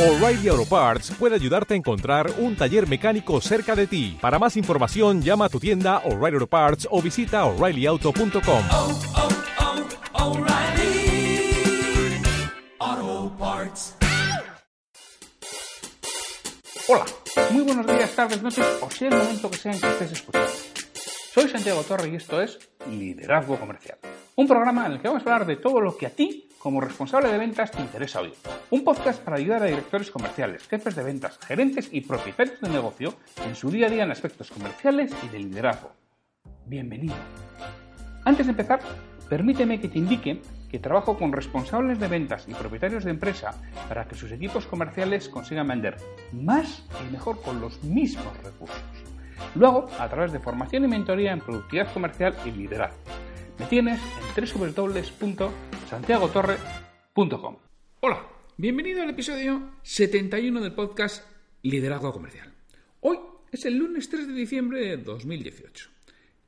O'Reilly Auto Parts puede ayudarte a encontrar un taller mecánico cerca de ti. Para más información, llama a tu tienda O'Reilly Auto Parts o visita oreillyauto.com. oh, oh, Parts. Hola, muy buenos días, tardes, noches, o sea el momento que sea en que estés escuchando. Soy Santiago Torre y esto es Liderazgo Comercial, un programa en el que vamos a hablar de todo lo que a ti, como responsable de ventas, te interesa oír. Un podcast para ayudar a directores comerciales, jefes de ventas, gerentes y propietarios de negocio en su día a día en aspectos comerciales y de liderazgo. Bienvenido. Antes de empezar, permíteme que te indique que trabajo con responsables de ventas y propietarios de empresa para que sus equipos comerciales consigan vender más y mejor con los mismos recursos. Lo hago a través de formación y mentoría en productividad comercial y liderazgo. Me tienes en www.santiagotorre.com. Hola, bienvenido al episodio 71 del podcast Liderazgo Comercial. Hoy es el lunes 3 de diciembre de 2018.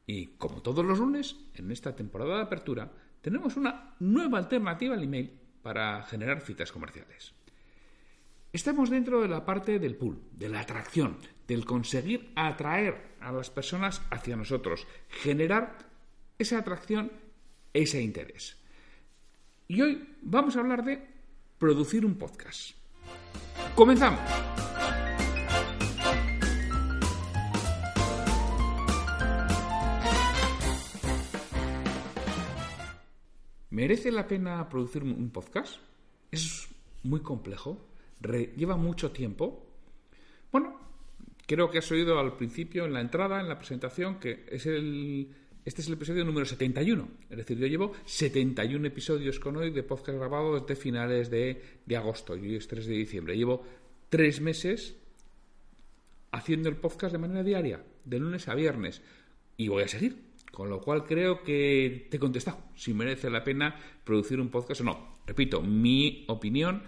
Y como todos los lunes, en esta temporada de apertura, tenemos una nueva alternativa al email para generar citas comerciales. Estamos dentro de la parte del pool, de la atracción, del conseguir atraer a las personas hacia nosotros, generar esa atracción, ese interés. Y hoy vamos a hablar de producir un podcast. Comenzamos. ¿Merece la pena producir un podcast? Es muy complejo, lleva mucho tiempo. Bueno, creo que has oído al principio, en la entrada, en la presentación, que es el, este es el episodio número 71. Es decir, yo llevo 71 episodios con hoy de podcast grabado desde finales de, de agosto y hoy es 3 de diciembre. Llevo tres meses haciendo el podcast de manera diaria, de lunes a viernes, y voy a seguir. Con lo cual creo que te he contestado si merece la pena producir un podcast o no. Repito, mi opinión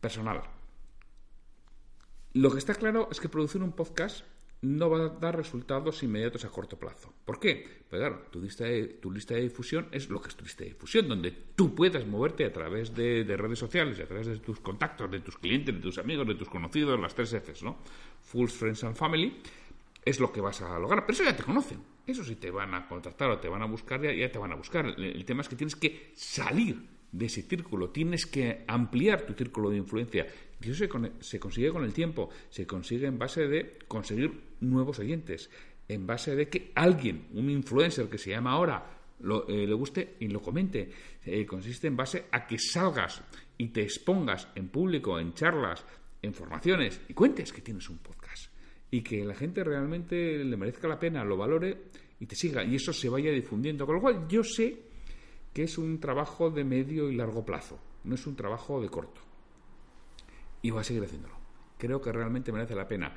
personal. Lo que está claro es que producir un podcast no va a dar resultados inmediatos a corto plazo. ¿Por qué? Pues claro, tu lista de, tu lista de difusión es lo que es tu lista de difusión, donde tú puedas moverte a través de, de redes sociales, a través de tus contactos, de tus clientes, de tus amigos, de tus conocidos, las tres Fs, ¿no? Fools, Friends and Family, es lo que vas a lograr. Pero eso ya te conocen. Eso sí te van a contactar o te van a buscar, ya, ya te van a buscar. El tema es que tienes que salir de ese círculo, tienes que ampliar tu círculo de influencia. Y eso se, se consigue con el tiempo, se consigue en base de conseguir nuevos oyentes, en base de que alguien, un influencer que se llama ahora, lo- eh, le guste y lo comente. Eh, consiste en base a que salgas y te expongas en público, en charlas, en formaciones y cuentes que tienes un podcast y que la gente realmente le merezca la pena, lo valore y te siga y eso se vaya difundiendo. Con lo cual yo sé que es un trabajo de medio y largo plazo, no es un trabajo de corto. Y voy a seguir haciéndolo. Creo que realmente merece la pena.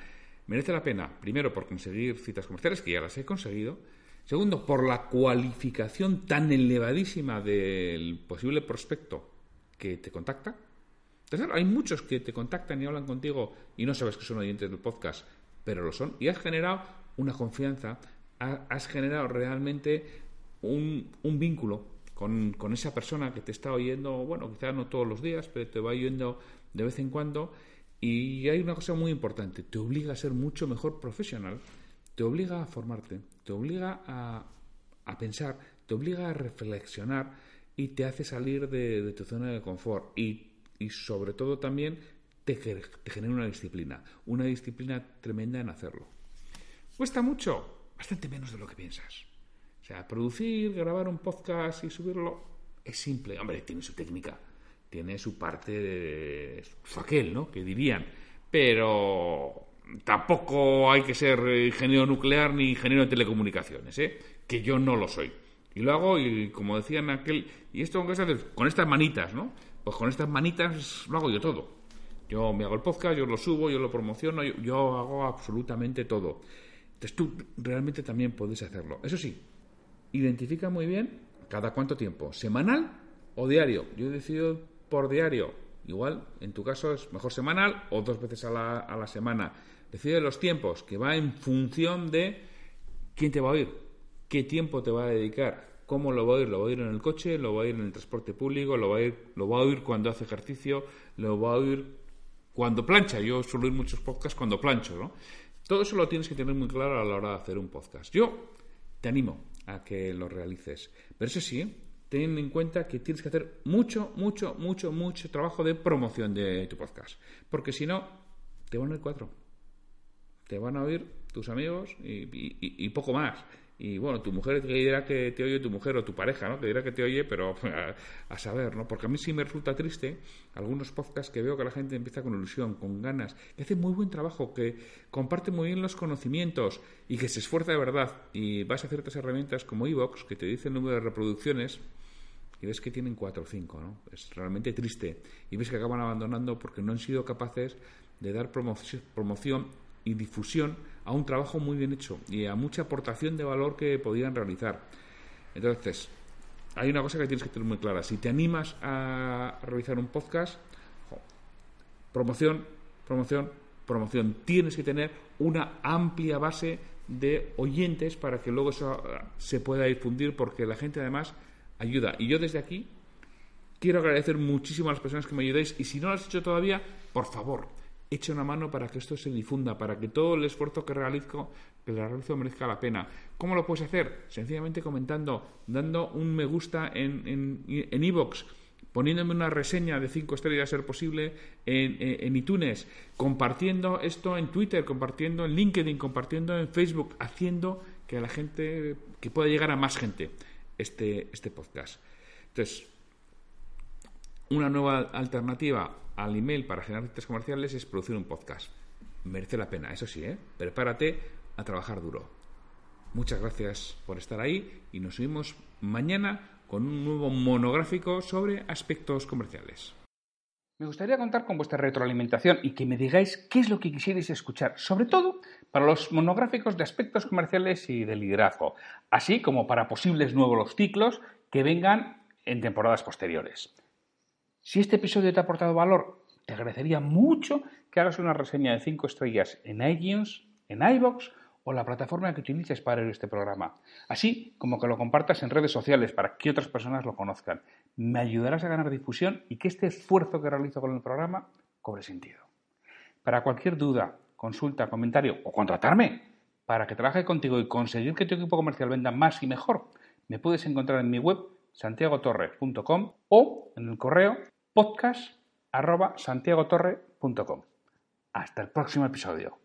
Merece la pena, primero, por conseguir citas comerciales, que ya las he conseguido. Segundo, por la cualificación tan elevadísima del posible prospecto que te contacta. Tercero, hay muchos que te contactan y hablan contigo y no sabes que son oyentes del podcast, pero lo son. Y has generado una confianza, ha- has generado realmente un, un vínculo con, con esa persona que te está oyendo, bueno, quizás no todos los días, pero te va oyendo de vez en cuando. Y hay una cosa muy importante, te obliga a ser mucho mejor profesional, te obliga a formarte, te obliga a, a pensar, te obliga a reflexionar y te hace salir de, de tu zona de confort y, y sobre todo también te, te genera una disciplina, una disciplina tremenda en hacerlo. ¿Cuesta mucho? Bastante menos de lo que piensas. O sea, producir, grabar un podcast y subirlo es simple. Hombre, tiene su técnica, tiene su parte de su aquel, ¿no? Que dirían. Pero tampoco hay que ser ingeniero nuclear ni ingeniero de telecomunicaciones, ¿eh? Que yo no lo soy. Y lo hago, y como decían aquel, y esto con, estas, con estas manitas, ¿no? Pues con estas manitas lo hago yo todo. Yo me hago el podcast, yo lo subo, yo lo promociono, yo, hago absolutamente todo. Entonces tú realmente también puedes hacerlo. Eso sí, identifica muy bien cada cuánto tiempo, semanal o diario. Yo he decidido por diario. Igual, en tu caso es mejor semanal o dos veces a la, a la semana. Decide los tiempos, que va en función de quién te va a oír, qué tiempo te va a dedicar, cómo lo va a oír. Lo va a oír en el coche, lo va a oír en el transporte público, lo va a oír, lo va a oír cuando hace ejercicio, lo va a oír cuando plancha. Yo suelo ir muchos podcasts cuando plancho, ¿no? Todo eso lo tienes que tener muy claro a la hora de hacer un podcast. Yo te animo a que lo realices. Pero eso sí, ten en cuenta que tienes que hacer mucho, mucho, mucho, mucho trabajo de promoción de tu podcast. Porque si no, te van a ir cuatro. Te van a oír tus amigos y, y poco más. Y bueno, tu mujer te dirá que te oye tu mujer o tu pareja, ¿no? Te dirá que te oye, pero a, saber, ¿no? Porque a mí sí me resulta triste algunos podcasts que veo que la gente empieza con ilusión, con ganas, que hace muy buen trabajo, que comparte muy bien los conocimientos y que se esfuerza de verdad. Y vas a ciertas herramientas como Evox, que te dice el número de reproducciones, y ves que tienen cuatro o cinco, ¿no? Es realmente triste. Y ves que acaban abandonando porque no han sido capaces de dar promoción y difusión a un trabajo muy bien hecho y a mucha aportación de valor que podían realizar. Entonces, hay una cosa que tienes que tener muy clara. Si te animas a realizar un podcast, promoción, promoción, promoción. Tienes que tener una amplia base de oyentes para que luego eso ah, se pueda difundir porque la gente además ayuda. Y yo desde aquí quiero agradecer muchísimo a las personas que me ayudéis y si no lo has hecho todavía, por favor, eche una mano para que esto se difunda, para que todo el esfuerzo que realizo, que realizo merezca la pena. ¿Cómo lo puedes hacer? Sencillamente comentando, dando un me gusta en en, en poniéndome una reseña de cinco estrellas, a ser posible, en, en, iTunes, compartiendo esto en Twitter, compartiendo en LinkedIn, compartiendo en Facebook, haciendo que la gente, que pueda llegar a más gente este, este podcast. Entonces, una nueva alternativa al email para generar citas comerciales es producir un podcast. Merece la pena, eso sí, ¿eh? Prepárate a trabajar duro. Muchas gracias por estar ahí y nos vemos mañana con un nuevo monográfico sobre aspectos comerciales. Me gustaría contar con vuestra retroalimentación y que me digáis qué es lo que quisierais escuchar, sobre todo para los monográficos de aspectos comerciales y de liderazgo, así como para posibles nuevos ciclos que vengan en temporadas posteriores. Si este episodio te ha aportado valor, te agradecería mucho que hagas una reseña de 5 estrellas en iTunes, en iBox o la plataforma que utilices para ver este programa, así como que lo compartas en redes sociales para que otras personas lo conozcan. Me ayudarás a ganar difusión y que este esfuerzo que realizo con el programa cobre sentido. Para cualquier duda, consulta, comentario o contratarme para que trabaje contigo y conseguir que tu equipo comercial venda más y mejor, me puedes encontrar en mi web santiagotorre.com o en el correo podcast.santiagotorre.com. Hasta el próximo episodio.